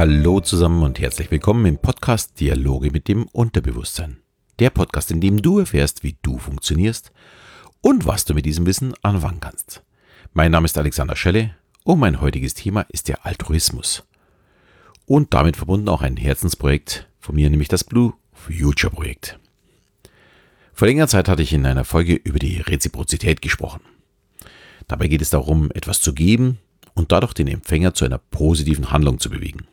Hallo zusammen und herzlich willkommen im Podcast Dialoge mit dem Unterbewusstsein. Der Podcast, in dem du erfährst, wie du funktionierst und was du mit diesem Wissen anfangen kannst. Mein Name ist Alexander Schelle und mein heutiges Thema ist der Altruismus. Und damit verbunden auch ein Herzensprojekt von mir, nämlich das Blue Future Projekt. Vor längerer Zeit hatte ich in einer Folge über die Reziprozität gesprochen. Dabei geht es darum, etwas zu geben und dadurch den Empfänger zu einer positiven Handlung zu bewegen.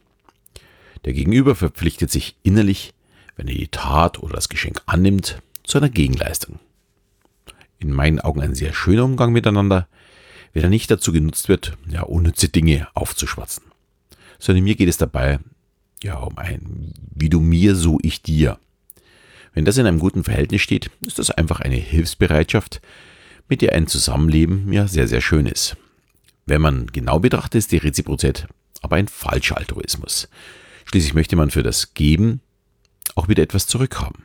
Der Gegenüber verpflichtet sich innerlich, wenn er die Tat oder das Geschenk annimmt, zu einer Gegenleistung. In meinen Augen ein sehr schöner Umgang miteinander, wenn er nicht dazu genutzt wird, ja, unnütze Dinge aufzuschwatzen. Sondern mir geht es dabei ja um ein wie du mir, so ich dir. Wenn das in einem guten Verhältnis steht, ist das einfach eine Hilfsbereitschaft, mit der ein Zusammenleben ja sehr, sehr schön ist. Wenn man genau betrachtet, ist die Reziprozität aber ein falscher Altruismus. Schließlich möchte man für das Geben auch wieder etwas zurückhaben.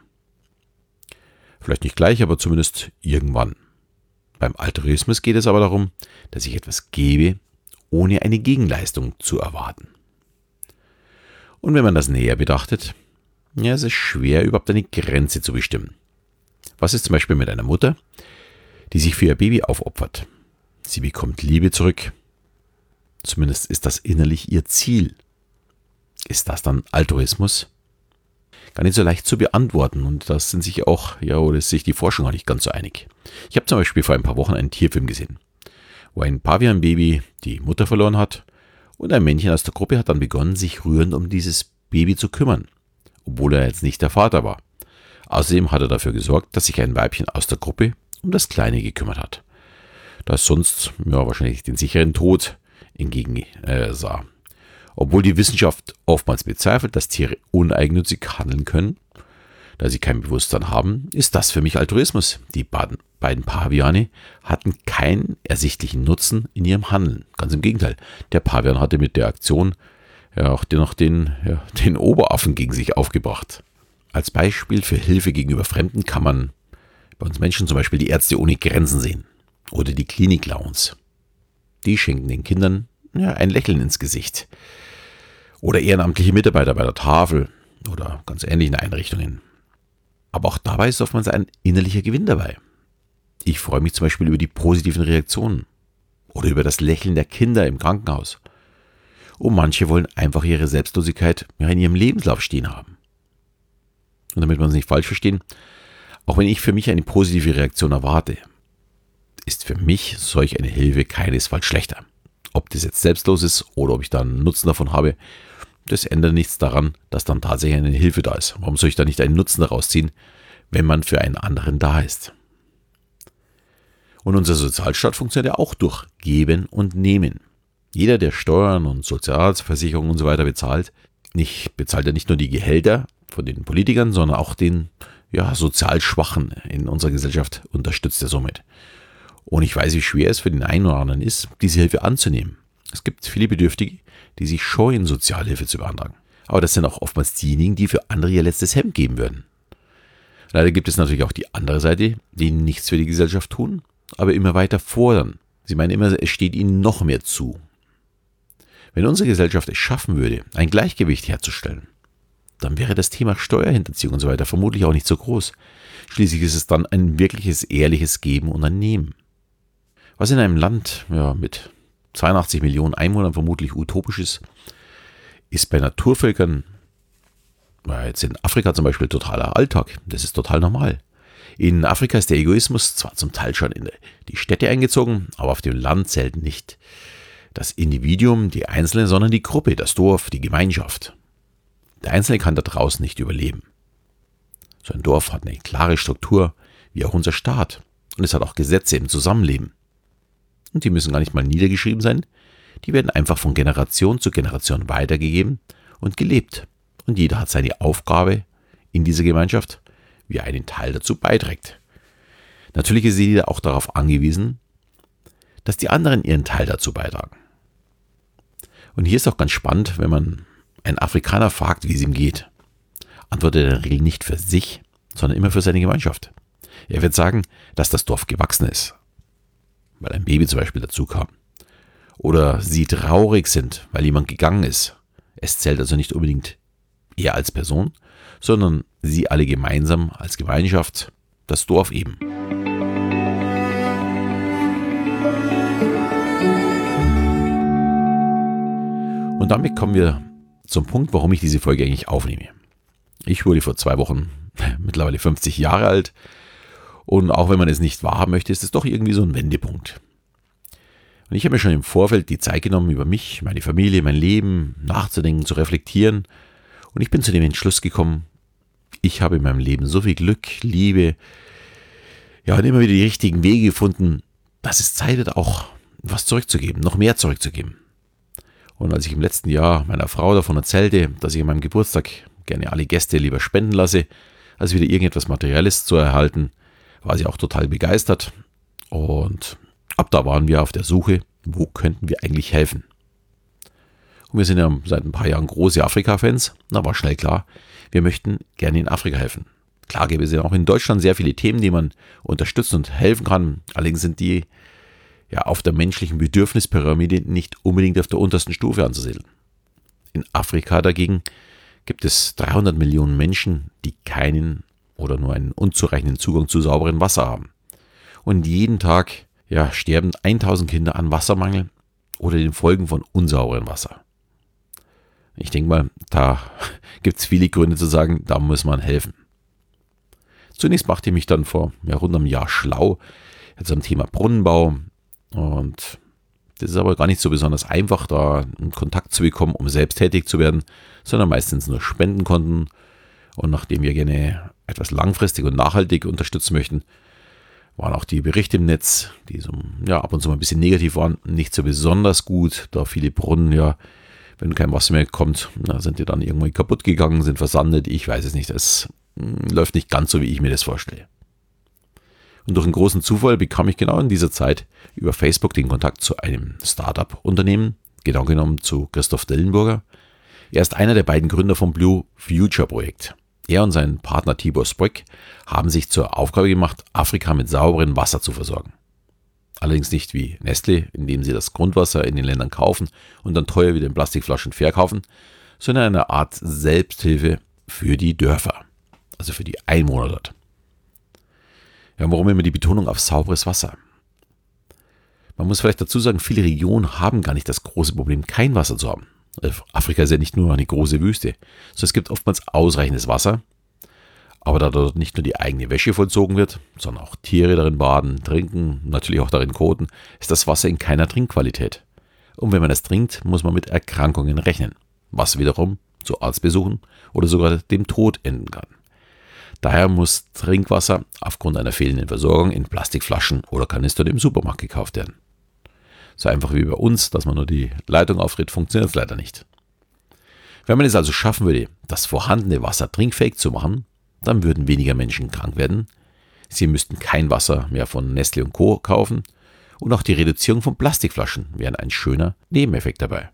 Vielleicht nicht gleich, aber zumindest irgendwann. Beim Altruismus geht es aber darum, dass ich etwas gebe, ohne eine Gegenleistung zu erwarten. Und wenn man das näher betrachtet, ja, es ist schwer, überhaupt eine Grenze zu bestimmen. Was ist zum Beispiel mit einer Mutter, die sich für ihr Baby aufopfert? Sie bekommt Liebe zurück. Zumindest ist das innerlich ihr Ziel. Ist das dann Altruismus? Gar nicht so leicht zu beantworten und da sind sich auch, ja, oder ist sich die Forschung auch nicht ganz so einig. Ich habe zum Beispiel vor ein paar Wochen einen Tierfilm gesehen, wo ein Pavianbaby die Mutter verloren hat und ein Männchen aus der Gruppe hat dann begonnen, sich rührend um dieses Baby zu kümmern, obwohl er jetzt nicht der Vater war. Außerdem hat er dafür gesorgt, dass sich ein Weibchen aus der Gruppe um das Kleine gekümmert hat, das sonst ja, wahrscheinlich den sicheren Tod entgegen äh, sah. Obwohl die Wissenschaft oftmals bezweifelt, dass Tiere uneigennützig handeln können, da sie kein Bewusstsein haben, ist das für mich Altruismus. Die beiden, Paviane hatten keinen ersichtlichen Nutzen in ihrem Handeln. Ganz im Gegenteil. Der Pavian hatte mit der Aktion ja auch dennoch den, ja, den Oberaffen gegen sich aufgebracht. Als Beispiel für Hilfe gegenüber Fremden kann man bei uns Menschen zum Beispiel die Ärzte ohne Grenzen sehen oder die Klinik-Clowns. Die schenken den Kindern ja, ein Lächeln ins Gesicht. Oder ehrenamtliche Mitarbeiter bei der Tafel oder ganz ähnlichen Einrichtungen. Aber auch dabei ist oftmals ein innerlicher Gewinn dabei. Ich freue mich zum Beispiel über die positiven Reaktionen oder über das Lächeln der Kinder im Krankenhaus. Und manche wollen einfach ihre Selbstlosigkeit in ihrem Lebenslauf stehen haben. Und damit wir uns nicht falsch verstehen, auch wenn ich für mich eine positive Reaktion erwarte, ist für mich solch eine Hilfe keinesfalls schlechter. Ob das jetzt selbstlos ist oder ob ich da einen Nutzen davon habe, das ändert nichts daran, dass dann tatsächlich eine Hilfe da ist. Warum soll ich da nicht einen Nutzen daraus ziehen, wenn man für einen anderen da ist? Und unser Sozialstaat funktioniert ja auch durch Geben und Nehmen. Jeder, der Steuern und Sozialversicherungen und so weiter bezahlt, nicht, bezahlt ja nicht nur die Gehälter von den Politikern, sondern auch den ja, sozial Schwachen in unserer Gesellschaft unterstützt er somit. Und ich weiß, wie schwer es für den einen oder anderen ist, diese Hilfe anzunehmen. Es gibt viele Bedürftige, die sich scheuen, Sozialhilfe zu beantragen. Aber das sind auch oftmals diejenigen, die für andere ihr letztes Hemd geben würden. Leider gibt es natürlich auch die andere Seite, die nichts für die Gesellschaft tun, aber immer weiter fordern. Sie meinen immer, es steht ihnen noch mehr zu. Wenn unsere Gesellschaft es schaffen würde, ein Gleichgewicht herzustellen, dann wäre das Thema Steuerhinterziehung und so weiter vermutlich auch nicht so groß. Schließlich ist es dann ein wirkliches, ehrliches Geben und ein Nehmen. Was in einem Land ja, mit 82 Millionen Einwohnern vermutlich utopisch ist, ist bei Naturvölkern, jetzt in Afrika zum Beispiel, totaler Alltag. Das ist total normal. In Afrika ist der Egoismus zwar zum Teil schon in die Städte eingezogen, aber auf dem Land zählt nicht das Individuum, die Einzelne, sondern die Gruppe, das Dorf, die Gemeinschaft. Der Einzelne kann da draußen nicht überleben. So ein Dorf hat eine klare Struktur, wie auch unser Staat. Und es hat auch Gesetze im Zusammenleben und die müssen gar nicht mal niedergeschrieben sein, die werden einfach von Generation zu Generation weitergegeben und gelebt. Und jeder hat seine Aufgabe in dieser Gemeinschaft, wie er einen Teil dazu beiträgt. Natürlich ist jeder auch darauf angewiesen, dass die anderen ihren Teil dazu beitragen. Und hier ist auch ganz spannend, wenn man einen Afrikaner fragt, wie es ihm geht, antwortet er in der Regel nicht für sich, sondern immer für seine Gemeinschaft. Er wird sagen, dass das Dorf gewachsen ist, weil ein Baby zum Beispiel dazu kam. Oder sie traurig sind, weil jemand gegangen ist. Es zählt also nicht unbedingt er als Person, sondern sie alle gemeinsam als Gemeinschaft, das Dorf eben. Und damit kommen wir zum Punkt, warum ich diese Folge eigentlich aufnehme. Ich wurde vor zwei Wochen mittlerweile 50 Jahre alt und auch wenn man es nicht wahrhaben möchte, ist es doch irgendwie so ein Wendepunkt. Und ich habe mir schon im Vorfeld die Zeit genommen, über mich, meine Familie, mein Leben nachzudenken, zu reflektieren. Und ich bin zu dem Entschluss gekommen, ich habe in meinem Leben so viel Glück, Liebe, ja, und immer wieder die richtigen Wege gefunden, dass es Zeit wird, auch was zurückzugeben, noch mehr zurückzugeben. Und als ich im letzten Jahr meiner Frau davon erzählte, dass ich an meinem Geburtstag gerne alle Gäste lieber spenden lasse, als wieder irgendetwas Materielles zu erhalten, war sie auch total begeistert. Und ab da waren wir auf der Suche, wo könnten wir eigentlich helfen. Und wir sind ja seit ein paar Jahren große Afrika-Fans. Da war schnell klar, wir möchten gerne in Afrika helfen. Klar gäbe es ja auch in Deutschland sehr viele Themen, die man unterstützen und helfen kann. Allerdings sind die ja auf der menschlichen Bedürfnispyramide nicht unbedingt auf der untersten Stufe anzusiedeln. In Afrika dagegen gibt es 300 Millionen Menschen, die keinen oder nur einen unzureichenden Zugang zu sauberem Wasser haben. Und jeden Tag ja, sterben 1000 Kinder an Wassermangel oder den Folgen von unsauberem Wasser. Ich denke mal, da gibt es viele Gründe zu sagen, da muss man helfen. Zunächst machte ich mich dann vor ja, rund einem Jahr schlau jetzt am Thema Brunnenbau und das ist aber gar nicht so besonders einfach, da einen Kontakt zu bekommen, um selbst tätig zu werden, sondern meistens nur Spendenkonten. Und nachdem wir gerne etwas langfristig und nachhaltig unterstützen möchten, waren auch die Berichte im Netz, die so, ja, ab und zu mal ein bisschen negativ waren, nicht so besonders gut, da viele Brunnen ja, wenn kein Wasser mehr kommt, na, sind die dann irgendwie kaputt gegangen, sind versandet, ich weiß es nicht, das hm, läuft nicht ganz so, wie ich mir das vorstelle. Und durch einen großen Zufall bekam ich genau in dieser Zeit über Facebook den Kontakt zu einem Startup-Unternehmen, genau genommen zu Christoph Dellenburger. Er ist einer der beiden Gründer vom Blue Future Projekt. Er und sein Partner Tibor Spröck haben sich zur Aufgabe gemacht, Afrika mit sauberem Wasser zu versorgen. Allerdings nicht wie Nestle, indem sie das Grundwasser in den Ländern kaufen und dann teuer wieder in Plastikflaschen verkaufen, sondern eine Art Selbsthilfe für die Dörfer, also für die Einwohner dort. Ja, warum immer die Betonung auf sauberes Wasser? Man muss vielleicht dazu sagen, viele Regionen haben gar nicht das große Problem, kein Wasser zu haben. Also Afrika ist ja nicht nur eine große Wüste, sondern es gibt oftmals ausreichendes Wasser. Aber da dort nicht nur die eigene Wäsche vollzogen wird, sondern auch Tiere darin baden, trinken, natürlich auch darin koten, ist das Wasser in keiner Trinkqualität. Und wenn man es trinkt, muss man mit Erkrankungen rechnen, was wiederum zu Arztbesuchen oder sogar dem Tod enden kann. Daher muss Trinkwasser aufgrund einer fehlenden Versorgung in Plastikflaschen oder Kanistern im Supermarkt gekauft werden. So einfach wie bei uns, dass man nur die Leitung auftritt, funktioniert es leider nicht. Wenn man es also schaffen würde, das vorhandene Wasser trinkfähig zu machen, dann würden weniger Menschen krank werden. Sie müssten kein Wasser mehr von Nestle und Co. kaufen und auch die Reduzierung von Plastikflaschen wäre ein schöner Nebeneffekt dabei.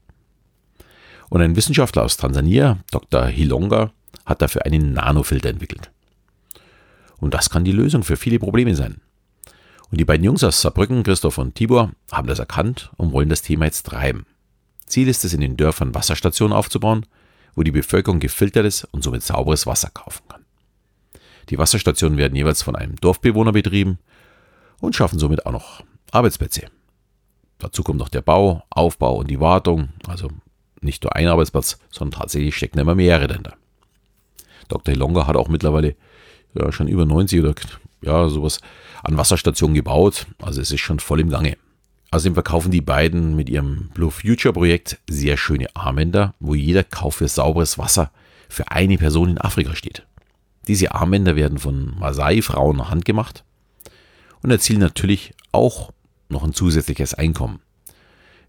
Und ein Wissenschaftler aus Tansania, Dr. Hilonga, hat dafür einen Nanofilter entwickelt. Und das kann die Lösung für viele Probleme sein. Und die beiden Jungs aus Saarbrücken, Christoph und Tibor, haben das erkannt und wollen das Thema jetzt treiben. Ziel ist es, in den Dörfern Wasserstationen aufzubauen, wo die Bevölkerung gefiltertes und somit sauberes Wasser kaufen kann. Die Wasserstationen werden jeweils von einem Dorfbewohner betrieben und schaffen somit auch noch Arbeitsplätze. Dazu kommt noch der Bau, Aufbau und die Wartung, also nicht nur ein Arbeitsplatz, sondern tatsächlich stecken immer mehrere dahinter. Dr. Hilonga hat auch mittlerweile ja, schon über 90 oder ja, sowas an Wasserstationen gebaut. Also es ist schon voll im Gange. Außerdem verkaufen die beiden mit ihrem Blue Future Projekt sehr schöne Armbänder, wo jeder Kauf für sauberes Wasser für eine Person in Afrika steht. Diese Armbänder werden von Maasai-Frauen handgemacht und erzielen natürlich auch noch ein zusätzliches Einkommen.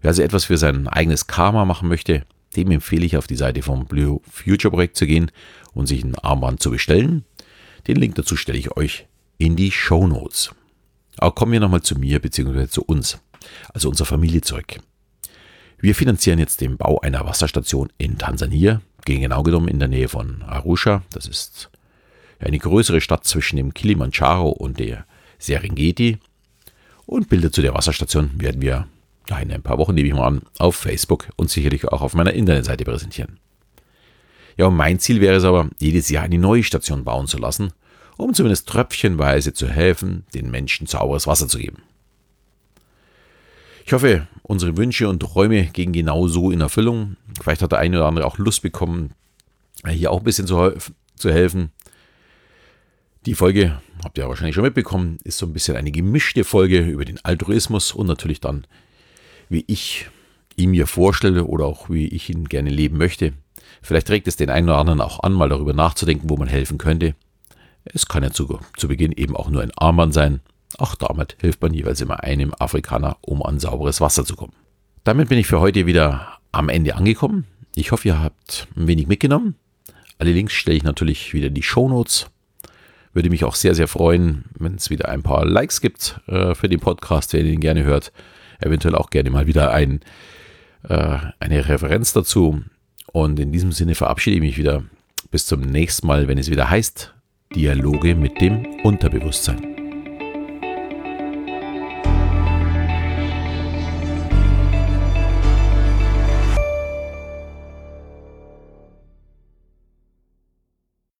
Wer also etwas für sein eigenes Karma machen möchte, dem empfehle ich auf die Seite vom Blue Future Projekt zu gehen und sich ein Armband zu bestellen. Den Link dazu stelle ich euch in die Show Notes. Aber kommen wir nochmal zu mir bzw. zu uns, also unserer Familie zurück. Wir finanzieren jetzt den Bau einer Wasserstation in Tansania, genau genommen in der Nähe von Arusha. Das ist eine größere Stadt zwischen dem Kilimanjaro und der Serengeti. Und Bilder zu der Wasserstation werden wir in ein paar Wochen, nehme ich mal an, auf Facebook und sicherlich auch auf meiner Internetseite präsentieren. Ja, und mein Ziel wäre es aber, jedes Jahr eine neue Station bauen zu lassen, um zumindest tröpfchenweise zu helfen, den Menschen sauberes Wasser zu geben. Ich hoffe, unsere Wünsche und Träume gehen genau so in Erfüllung. Vielleicht hat der eine oder andere auch Lust bekommen, hier auch ein bisschen zu, zu helfen. Die Folge, habt ihr wahrscheinlich schon mitbekommen, ist so ein bisschen eine gemischte Folge über den Altruismus und natürlich dann, wie ich ihn mir vorstelle oder auch wie ich ihn gerne leben möchte. Vielleicht regt es den einen oder anderen auch an, mal darüber nachzudenken, wo man helfen könnte. Es kann ja zu, zu Beginn eben auch nur ein Armband sein. Auch damit hilft man jeweils immer einem Afrikaner, um an sauberes Wasser zu kommen. Damit bin ich für heute wieder am Ende angekommen. Ich hoffe, ihr habt ein wenig mitgenommen. Alle Links stelle ich natürlich wieder in die Show Notes. Würde mich auch sehr, sehr freuen, wenn es wieder ein paar Likes gibt äh, für den Podcast, wer den gerne hört. Eventuell auch gerne mal wieder ein, äh, eine Referenz dazu. Und in diesem Sinne verabschiede ich mich wieder. Bis zum nächsten Mal, wenn es wieder heißt Dialoge mit dem Unterbewusstsein.